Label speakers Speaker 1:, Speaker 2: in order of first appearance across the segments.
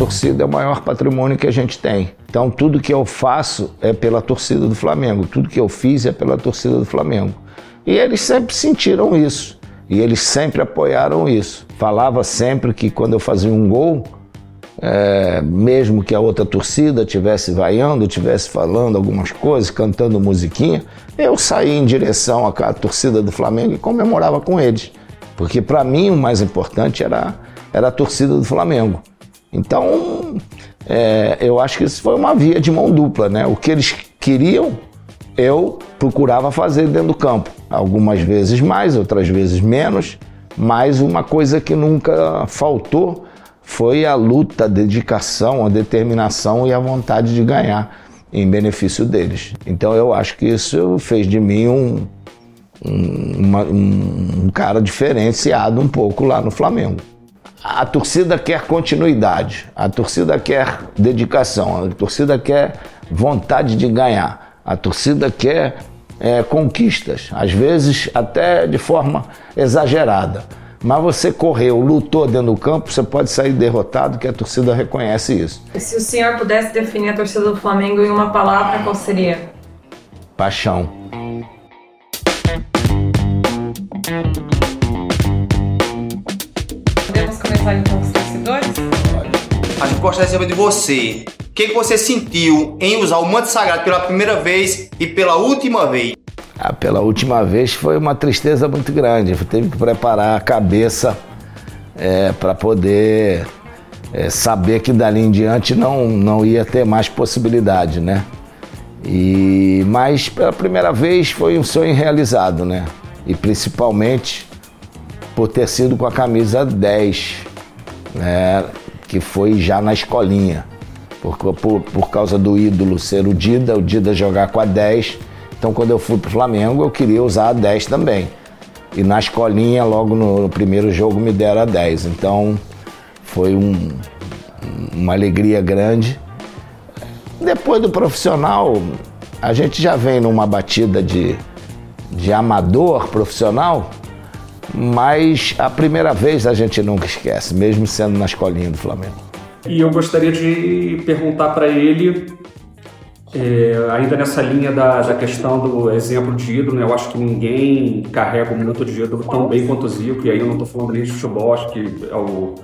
Speaker 1: torcida é o maior patrimônio que a gente tem. Então, tudo que eu faço é pela torcida do Flamengo, tudo que eu fiz é pela torcida do Flamengo. E eles sempre sentiram isso. E eles sempre apoiaram isso. Falava sempre que quando eu fazia um gol, é, mesmo que a outra torcida tivesse vaiando, tivesse falando algumas coisas, cantando musiquinha, eu saía em direção à torcida do Flamengo e comemorava com eles. Porque para mim o mais importante era, era a torcida do Flamengo. Então, é, eu acho que isso foi uma via de mão dupla, né? O que eles queriam, eu procurava fazer dentro do campo. Algumas vezes mais, outras vezes menos, mas uma coisa que nunca faltou foi a luta, a dedicação, a determinação e a vontade de ganhar em benefício deles. Então eu acho que isso fez de mim um, um, uma, um, um cara diferenciado um pouco lá no Flamengo. A torcida quer continuidade, a torcida quer dedicação, a torcida quer vontade de ganhar, a torcida quer é, conquistas, às vezes até de forma exagerada. Mas você correu, lutou dentro do campo, você pode sair derrotado, que a torcida reconhece isso.
Speaker 2: E se o senhor pudesse definir a torcida do Flamengo em uma palavra, qual seria?
Speaker 1: Paixão.
Speaker 3: Gostaria de saber de você. O que, que você sentiu em usar o manto sagrado pela primeira vez e pela última vez?
Speaker 1: Ah, pela última vez foi uma tristeza muito grande. Eu tive que preparar a cabeça é, para poder é, saber que dali em diante não, não ia ter mais possibilidade, né? E, mas pela primeira vez foi um sonho realizado, né? E principalmente por ter sido com a camisa 10, né? Que foi já na escolinha. Por, por, por causa do ídolo ser o Dida, o Dida jogar com a 10 então, quando eu fui para o Flamengo, eu queria usar a 10 também. E na escolinha, logo no, no primeiro jogo, me deram a 10. Então, foi um, uma alegria grande. Depois do profissional, a gente já vem numa batida de, de amador profissional, mas a primeira vez a gente nunca esquece, mesmo sendo na escolinha do Flamengo.
Speaker 4: E eu gostaria de perguntar para ele é, ainda nessa linha da, da, questão do exemplo de ídolo, né, eu acho que ninguém carrega o minuto de ídolo tão bem quanto o Zico, e aí eu não estou falando nem de futebol, acho que é o,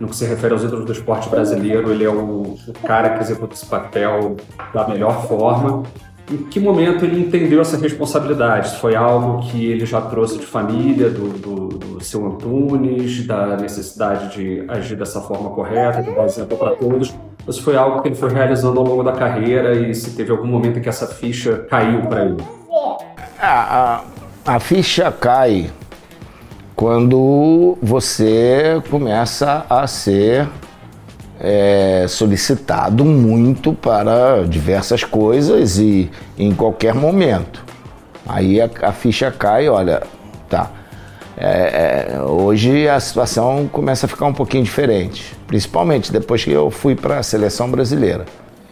Speaker 4: no que se refere aos ídolos do esporte brasileiro, ele é o, cara que executa esse papel da melhor forma. Em que momento ele entendeu essa responsabilidade? Foi algo que ele já trouxe de família, do, do, do seu Antunes, da necessidade de agir dessa forma correta, de dar exemplo para todos? Ou se foi algo que ele foi realizando ao longo da carreira e se teve algum momento em que essa ficha caiu para ele?
Speaker 1: A, a, a ficha cai quando você começa a ser é, solicitado muito para diversas coisas e em qualquer momento. Aí a, a ficha cai, olha, tá. É, é, hoje a situação começa a ficar um pouquinho diferente, principalmente depois que eu fui para a seleção brasileira.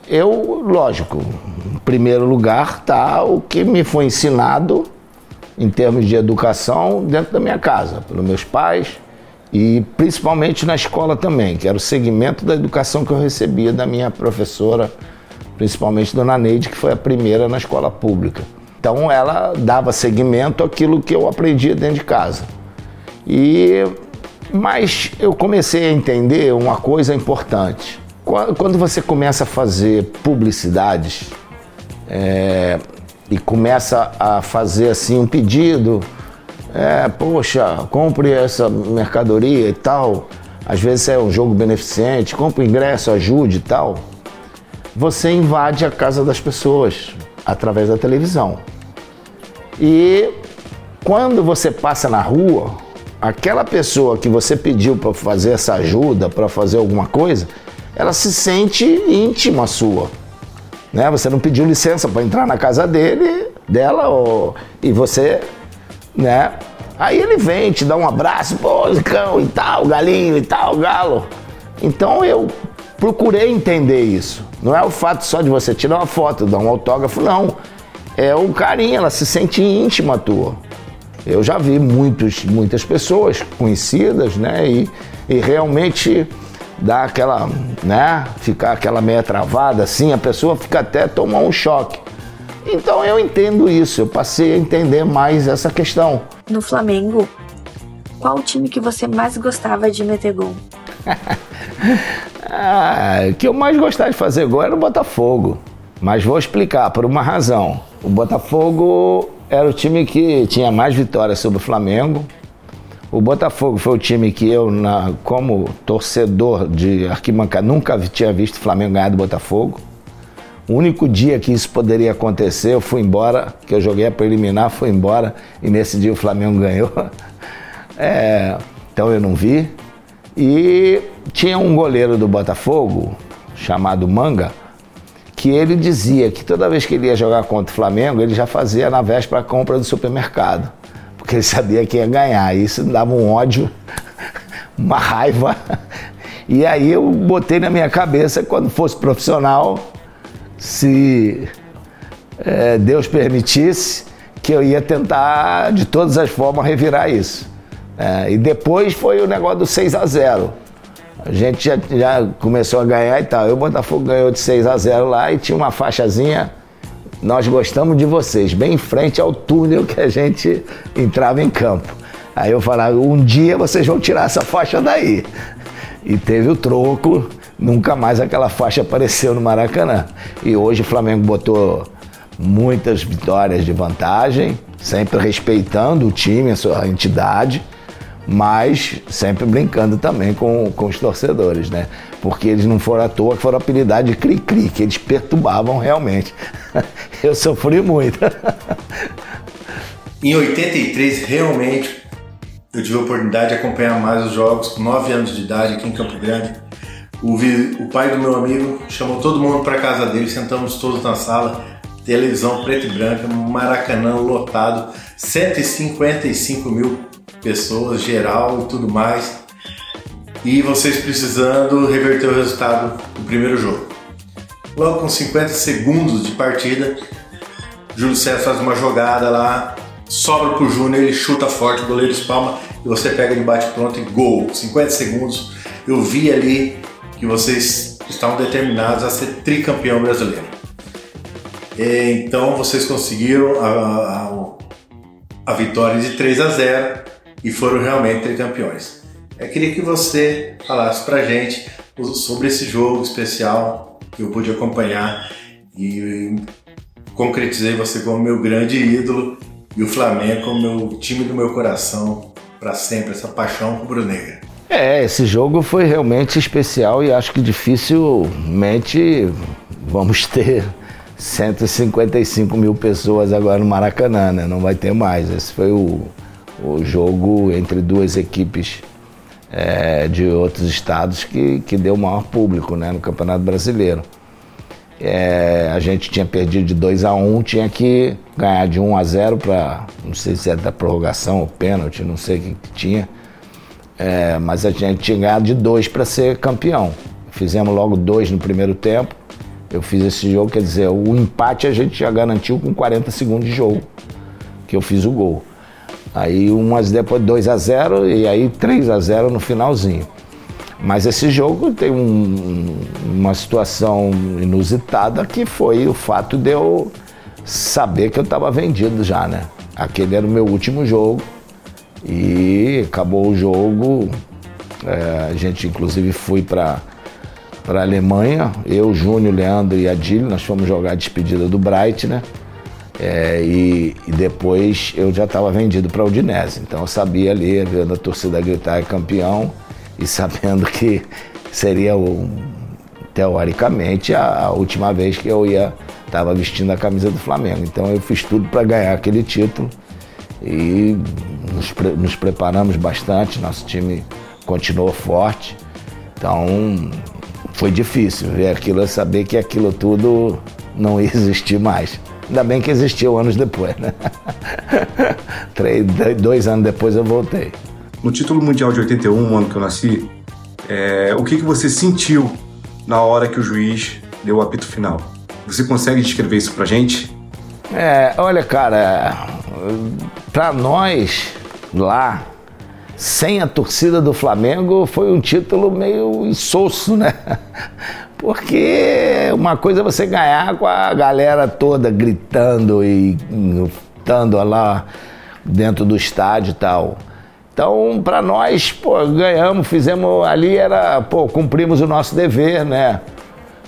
Speaker 1: Eu, lógico, em primeiro lugar está o que me foi ensinado em termos de educação dentro da minha casa, pelos meus pais e principalmente na escola também, que era o segmento da educação que eu recebia da minha professora, principalmente Dona Neide, que foi a primeira na escola pública. Então ela dava seguimento àquilo que eu aprendia dentro de casa. E mas eu comecei a entender uma coisa importante. Quando você começa a fazer publicidades é, e começa a fazer assim um pedido, é, poxa, compre essa mercadoria e tal. Às vezes é um jogo beneficente, compre ingresso, ajude e tal. Você invade a casa das pessoas através da televisão. E quando você passa na rua, aquela pessoa que você pediu para fazer essa ajuda, para fazer alguma coisa, ela se sente íntima sua. Né? Você não pediu licença para entrar na casa dele, dela, ou, e você, né? Aí ele vem, te dá um abraço, pô, cão e tal, galinho e tal, galo. Então eu procurei entender isso. Não é o fato só de você tirar uma foto, dar um autógrafo, não é o carinho, ela se sente íntima tua. Eu já vi muitos, muitas pessoas conhecidas, né? E, e realmente dá aquela, né? Ficar aquela meia travada assim, a pessoa fica até tomar um choque. Então eu entendo isso, eu passei a entender mais essa questão.
Speaker 5: No Flamengo, qual o time que você mais gostava de meter gol?
Speaker 1: ah, o que eu mais gostava de fazer gol era o Botafogo. Mas vou explicar por uma razão. O Botafogo era o time que tinha mais vitórias sobre o Flamengo. O Botafogo foi o time que eu, na, como torcedor de arquibancada, nunca tinha visto o Flamengo ganhar do Botafogo. O único dia que isso poderia acontecer, eu fui embora, que eu joguei a preliminar, fui embora e nesse dia o Flamengo ganhou. É, então eu não vi. E tinha um goleiro do Botafogo, chamado Manga, que ele dizia que toda vez que ele ia jogar contra o Flamengo, ele já fazia na véspera a compra do supermercado, porque ele sabia que ia ganhar. Isso dava um ódio, uma raiva. E aí eu botei na minha cabeça, quando fosse profissional, se é, Deus permitisse, que eu ia tentar de todas as formas revirar isso. É, e depois foi o negócio do 6 a 0 a gente já, já começou a ganhar e tal. Eu, o Botafogo ganhou de 6 a 0 lá e tinha uma faixazinha. Nós gostamos de vocês, bem em frente ao túnel que a gente entrava em campo. Aí eu falava, um dia vocês vão tirar essa faixa daí. E teve o troco, nunca mais aquela faixa apareceu no Maracanã. E hoje o Flamengo botou muitas vitórias de vantagem, sempre respeitando o time, a sua entidade mas sempre brincando também com, com os torcedores, né? Porque eles não foram à toa, foram apelidados de cri-cri, que eles perturbavam realmente. Eu sofri muito.
Speaker 6: em 83, realmente, eu tive a oportunidade de acompanhar mais os jogos, com 9 anos de idade, aqui em Campo Grande. O, o pai do meu amigo chamou todo mundo para casa dele, sentamos todos na sala, televisão preto e branca, Maracanã lotado, 155 mil pessoas, geral e tudo mais. E vocês precisando reverter o resultado do primeiro jogo. Logo com 50 segundos de partida, Júlio César faz uma jogada lá, sobra pro Júnior, ele chuta forte, o goleiro espalma e você pega de bate pronto e gol. 50 segundos. Eu vi ali que vocês estavam determinados a ser tricampeão brasileiro. Então vocês conseguiram a, a, a vitória de 3 a 0 e foram realmente campeões. Eu queria que você falasse pra gente sobre esse jogo especial que eu pude acompanhar e concretizei você como meu grande ídolo e o Flamengo como meu time do meu coração para sempre, essa paixão rubro-negra.
Speaker 1: É, esse jogo foi realmente especial e acho que dificilmente vamos ter 155 mil pessoas agora no Maracanã, né? Não vai ter mais. Esse foi o, o jogo entre duas equipes é, de outros estados que, que deu maior público né, no Campeonato Brasileiro. É, a gente tinha perdido de 2 a 1 um, tinha que ganhar de 1 um a 0 para, não sei se era é da prorrogação ou pênalti, não sei o que, que tinha, é, mas a gente tinha ganhado de 2 para ser campeão. Fizemos logo dois no primeiro tempo. Eu fiz esse jogo, quer dizer, o empate a gente já garantiu com 40 segundos de jogo, que eu fiz o gol. Aí umas depois 2 a 0 e aí 3 a 0 no finalzinho. Mas esse jogo tem um, uma situação inusitada que foi o fato de eu saber que eu estava vendido já, né? Aquele era o meu último jogo e acabou o jogo. É, a gente inclusive foi para para a Alemanha, eu, Júnior, Leandro e Adílio, nós fomos jogar a despedida do Bright, né? É, e, e, depois eu já estava vendido para o Udinese. Então eu sabia ali, vendo a torcida gritar é campeão e sabendo que seria o, teoricamente a, a última vez que eu ia estava vestindo a camisa do Flamengo. Então eu fiz tudo para ganhar aquele título e nos, nos preparamos bastante. Nosso time continuou forte. Então foi difícil ver aquilo, saber que aquilo tudo não ia existir mais. Ainda bem que existiu anos depois, né? Três, dois anos depois eu voltei.
Speaker 7: No título mundial de 81, um ano que eu nasci, é, o que, que você sentiu na hora que o juiz deu o apito final? Você consegue descrever isso pra gente?
Speaker 1: É, olha, cara, pra nós lá, sem a torcida do Flamengo foi um título meio insosso, né? Porque uma coisa é você ganhar com a galera toda gritando e estando lá dentro do estádio e tal. Então, para nós, pô, ganhamos, fizemos ali, era, pô, cumprimos o nosso dever, né?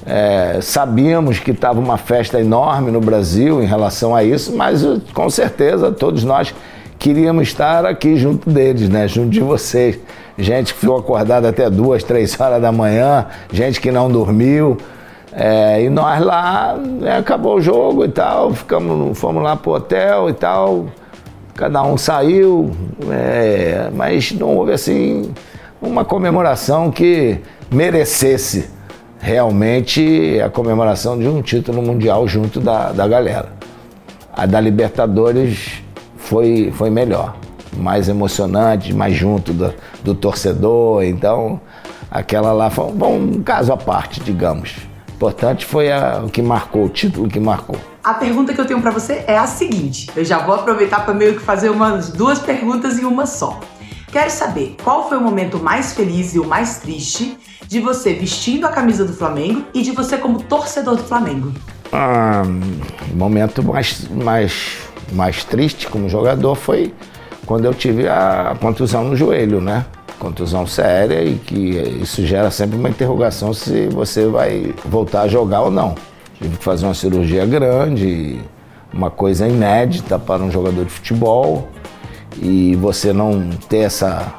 Speaker 1: É, sabíamos que estava uma festa enorme no Brasil em relação a isso, mas com certeza todos nós queríamos estar aqui junto deles, né? Junto de vocês. Gente que ficou acordada até duas, três horas da manhã, gente que não dormiu. É, e nós lá, né, acabou o jogo e tal, ficamos, fomos lá pro hotel e tal, cada um saiu, é, mas não houve assim uma comemoração que merecesse realmente a comemoração de um título mundial junto da, da galera. A da Libertadores foi, foi melhor, mais emocionante, mais junto do, do torcedor. Então, aquela lá foi um, um caso à parte, digamos. Importante foi a, o que marcou, o título que marcou.
Speaker 8: A pergunta que eu tenho para você é a seguinte: eu já vou aproveitar para meio que fazer umas duas perguntas em uma só. Quero saber qual foi o momento mais feliz e o mais triste de você vestindo a camisa do Flamengo e de você como torcedor do Flamengo?
Speaker 1: Ah, o momento mais, mais mais triste como jogador foi quando eu tive a contusão no joelho, né? Contusão séria e que isso gera sempre uma interrogação se você vai voltar a jogar ou não. Tive que fazer uma cirurgia grande, uma coisa inédita para um jogador de futebol e você não ter essa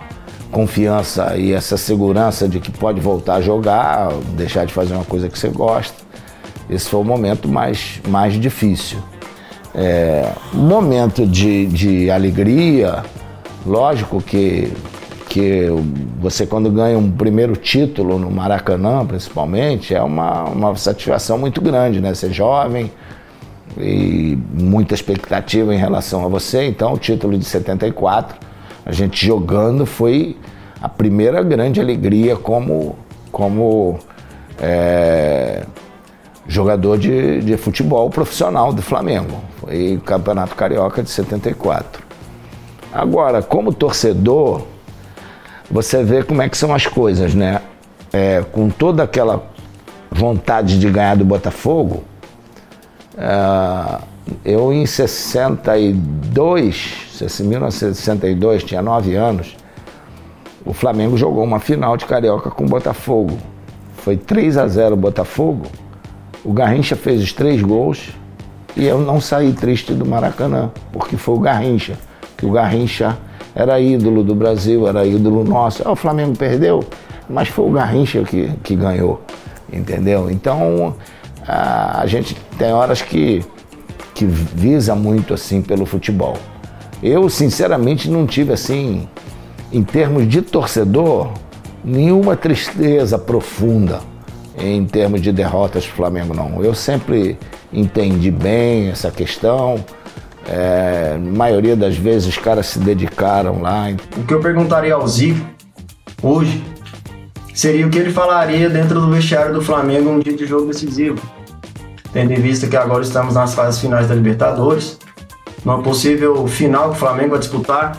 Speaker 1: confiança e essa segurança de que pode voltar a jogar, deixar de fazer uma coisa que você gosta. Esse foi o momento mais, mais difícil. É, momento de, de alegria, lógico que, que você quando ganha um primeiro título no Maracanã, principalmente, é uma, uma satisfação muito grande, né? Ser jovem e muita expectativa em relação a você. Então, o título de 74, a gente jogando foi a primeira grande alegria como, como é, jogador de, de futebol profissional do Flamengo. Foi Campeonato Carioca de 74. Agora, como torcedor, você vê como é que são as coisas, né? É, com toda aquela vontade de ganhar do Botafogo, eu em 62, 1962, tinha 9 anos, o Flamengo jogou uma final de Carioca com o Botafogo. Foi 3 a 0 o Botafogo. O Garrincha fez os três gols e eu não saí triste do Maracanã, porque foi o Garrincha, que o Garrincha era ídolo do Brasil, era ídolo nosso. Ah, o Flamengo perdeu, mas foi o Garrincha que, que ganhou, entendeu? Então a, a gente tem horas que, que visa muito assim pelo futebol. Eu, sinceramente, não tive assim, em termos de torcedor, nenhuma tristeza profunda em termos de derrotas do Flamengo, não. Eu sempre entendi bem essa questão. É, maioria das vezes os caras se dedicaram lá.
Speaker 9: O que eu perguntaria ao Zico hoje seria o que ele falaria dentro do vestiário do Flamengo um dia de jogo decisivo. Tendo em vista que agora estamos nas fases finais da Libertadores, numa possível final que o Flamengo vai disputar,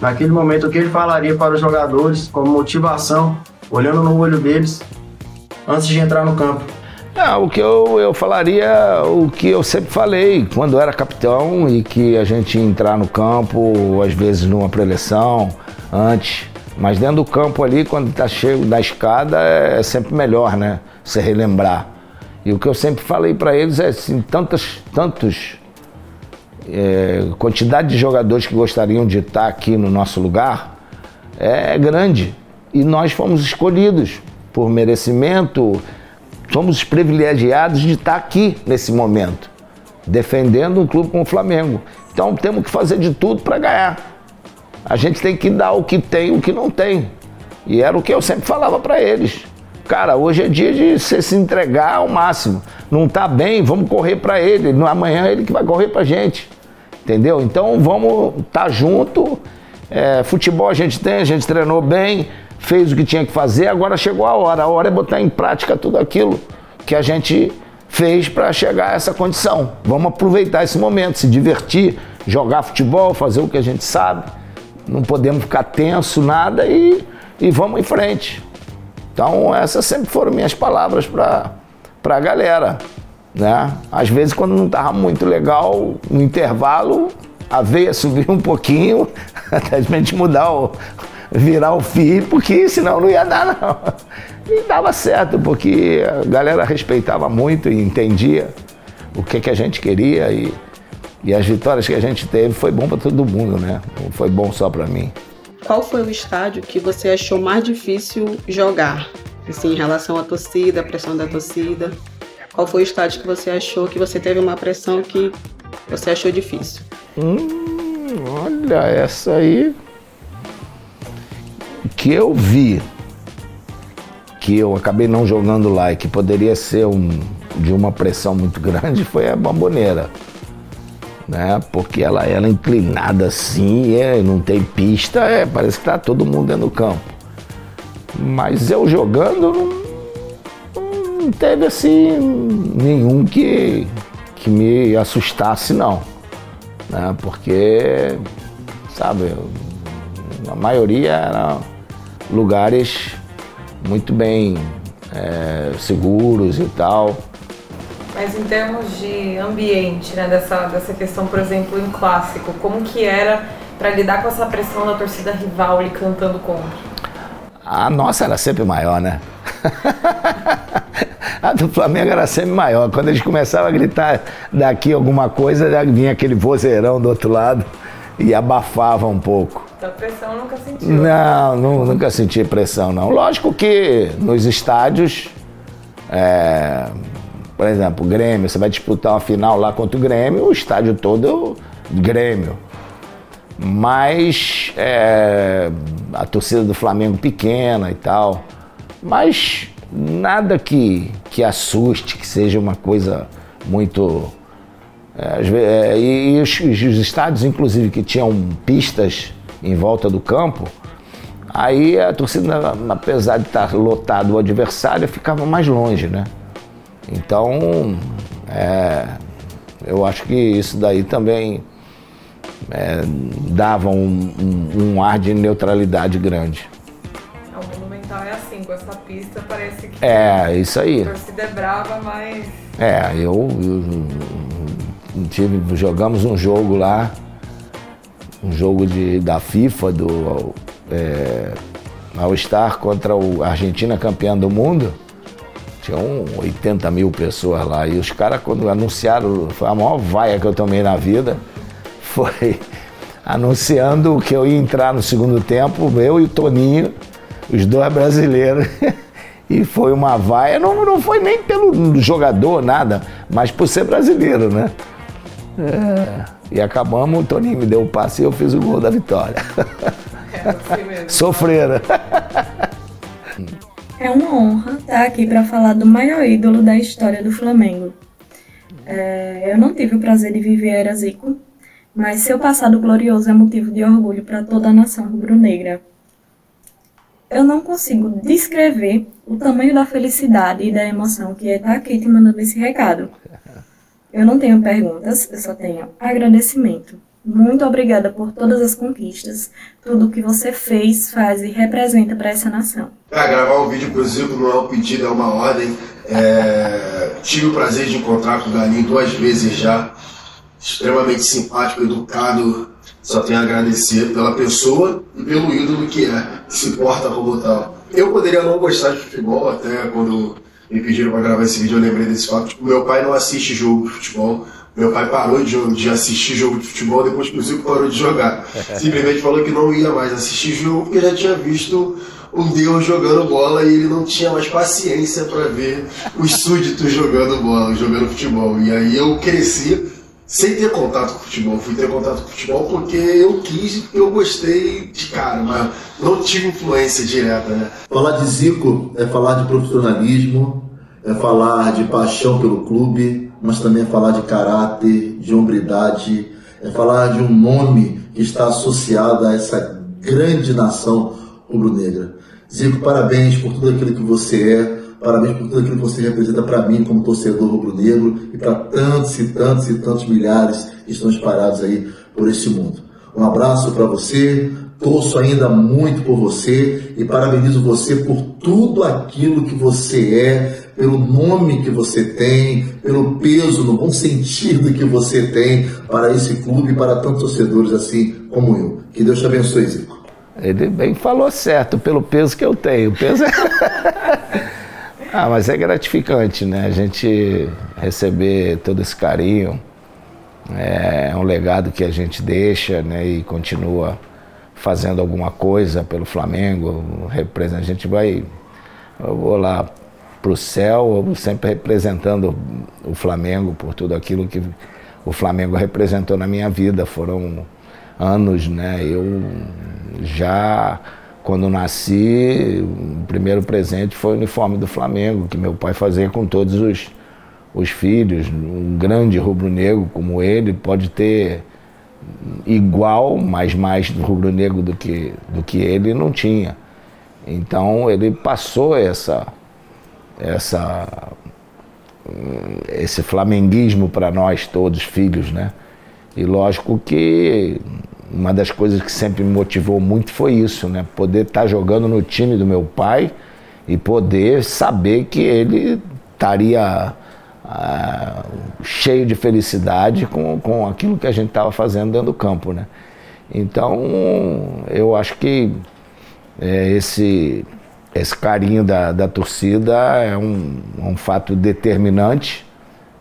Speaker 9: naquele momento o que ele falaria para os jogadores como motivação, olhando no olho deles antes de entrar no campo?
Speaker 1: Ah, o que eu, eu falaria, o que eu sempre falei quando era capitão e que a gente ia entrar no campo, às vezes numa preleção, antes. Mas dentro do campo ali, quando está cheio da escada, é sempre melhor, né? Você relembrar. E o que eu sempre falei para eles é assim, tantas, tantos é, quantidade de jogadores que gostariam de estar aqui no nosso lugar é grande. E nós fomos escolhidos por merecimento, somos privilegiados de estar aqui nesse momento, defendendo um clube como o Flamengo. Então temos que fazer de tudo para ganhar. A gente tem que dar o que tem o que não tem. E era o que eu sempre falava para eles. Cara, hoje é dia de você se entregar ao máximo. Não tá bem, vamos correr para ele. Amanhã é ele que vai correr pra gente. Entendeu? Então vamos estar tá junto. É, futebol a gente tem, a gente treinou bem, fez o que tinha que fazer, agora chegou a hora. A hora é botar em prática tudo aquilo que a gente fez para chegar a essa condição. Vamos aproveitar esse momento, se divertir, jogar futebol, fazer o que a gente sabe não podemos ficar tenso, nada, e, e vamos em frente. Então, essas sempre foram minhas palavras para a galera. Né? Às vezes, quando não estava muito legal, no intervalo, a veia subir um pouquinho, até a gente mudar o, virar o fio, porque senão não ia dar, não. E dava certo, porque a galera respeitava muito e entendia o que, que a gente queria e, e as vitórias que a gente teve foi bom para todo mundo, né? Não foi bom só para mim.
Speaker 10: Qual foi o estádio que você achou mais difícil jogar? Assim, em relação à torcida, a pressão da torcida. Qual foi o estádio que você achou que você teve uma pressão que você achou difícil?
Speaker 1: Hum, olha, essa aí que eu vi que eu acabei não jogando lá e que poderia ser um, de uma pressão muito grande foi a bamboneira. Né? Porque ela, ela é inclinada assim, é, não tem pista, é, parece que tá todo mundo dentro do campo. Mas eu jogando não, não teve assim nenhum que, que me assustasse não. Né? Porque, sabe, a maioria era lugares muito bem é, seguros e tal.
Speaker 2: Mas em termos de ambiente, né, dessa, dessa questão, por exemplo, em clássico, como que era para lidar com essa pressão da torcida rival e cantando contra?
Speaker 1: A nossa era sempre maior, né? a do Flamengo era sempre maior. Quando eles começavam a gritar daqui alguma coisa, já vinha aquele vozeirão do outro lado e abafava um pouco.
Speaker 2: Então pressão nunca sentiu?
Speaker 1: Não, não, nunca senti pressão, não. Lógico que nos estádios, é, por exemplo, Grêmio, você vai disputar uma final lá contra o Grêmio, o estádio todo é Grêmio. Mas é, a torcida do Flamengo pequena e tal. Mas nada que, que assuste, que seja uma coisa muito. É, é, e, e os, os, estádios, inclusive, que tinham pistas em volta do campo, aí a torcida, apesar de estar lotado o adversário, ficava mais longe, né? Então, é, eu acho que isso daí também é, dava um, um, um, ar de neutralidade grande.
Speaker 2: O Monumental é assim, com essa pista parece que
Speaker 1: é, isso aí.
Speaker 2: a torcida é brava, mas...
Speaker 1: É, eu, eu, tive, jogamos um jogo lá um jogo de, da FIFA, do é, All-Star contra o Argentina campeã do mundo. Tinham 80 mil pessoas lá. E os caras, quando anunciaram, foi a maior vaia que eu tomei na vida, foi anunciando que eu ia entrar no segundo tempo, eu e o Toninho, os dois brasileiros. e foi uma vaia, não, não foi nem pelo jogador, nada, mas por ser brasileiro, né? É. E acabamos, o Toninho me deu o passe e eu fiz o gol da vitória. É, assim Sofreira.
Speaker 5: É uma honra estar aqui para falar do maior ídolo da história do Flamengo. É, eu não tive o prazer de viver a Era Zico, mas seu passado glorioso é motivo de orgulho para toda a nação rubro-negra. Eu não consigo descrever o tamanho da felicidade e da emoção que é estar aqui te mandando esse recado. Eu não tenho perguntas, eu só tenho agradecimento. Muito obrigada por todas as conquistas, tudo que você fez, faz e representa para essa nação.
Speaker 11: Gravar um vídeo pro Zico não é um pedido, é uma ordem. É... Tive o prazer de encontrar com o Galinho duas vezes já. Extremamente simpático, educado. Só tenho a agradecer pela pessoa e pelo ídolo que é, que se porta como tal. Eu poderia não gostar de futebol, até quando me pediram para gravar esse vídeo, eu lembrei desse fato. Tipo, meu pai não assiste jogo de futebol. Meu pai parou de, de assistir jogo de futebol depois que o Zico parou de jogar. Simplesmente falou que não ia mais assistir jogo porque já tinha visto um Deus jogando bola e ele não tinha mais paciência para ver os súditos jogando bola, jogando futebol. E aí eu cresci sem ter contato com futebol. Fui ter contato com futebol porque eu quis, eu gostei de cara, mas não tive influência direta, né?
Speaker 12: Falar de Zico é falar de profissionalismo, é falar de paixão pelo clube, mas também é falar de caráter, de hombridade, é falar de um nome que está associado a essa grande nação rubro-negra. Zico, parabéns por tudo aquilo que você é, Parabéns por tudo aquilo que você representa para mim como torcedor rubro-negro e para tantos e tantos e tantos milhares que estão espalhados aí por este mundo. Um abraço para você, torço ainda muito por você e parabenizo você por tudo aquilo que você é, pelo nome que você tem, pelo peso, no bom sentido que você tem para esse clube e para tantos torcedores assim como eu. Que Deus te abençoe, Zico.
Speaker 1: Ele bem falou certo, pelo peso que eu tenho. O peso é... ah, mas é gratificante, né? A gente receber todo esse carinho. É um legado que a gente deixa né? e continua fazendo alguma coisa pelo Flamengo. A gente vai. Eu vou lá para o céu, sempre representando o Flamengo por tudo aquilo que o Flamengo representou na minha vida. Foram anos, né? Eu já quando nasci, o primeiro presente foi o uniforme do Flamengo, que meu pai fazia com todos os, os filhos. Um grande rubro-negro como ele pode ter igual, mas mais rubro-negro do que, do que ele não tinha. Então ele passou essa, essa, esse flamenguismo para nós todos, filhos, né? E lógico que uma das coisas que sempre me motivou muito foi isso, né? Poder estar tá jogando no time do meu pai e poder saber que ele estaria ah, cheio de felicidade com, com aquilo que a gente estava fazendo dentro do campo, né? Então, eu acho que é, esse, esse carinho da, da torcida é um, um fato determinante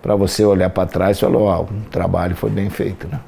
Speaker 1: para você olhar para trás e falar, oh, o trabalho foi bem feito, né?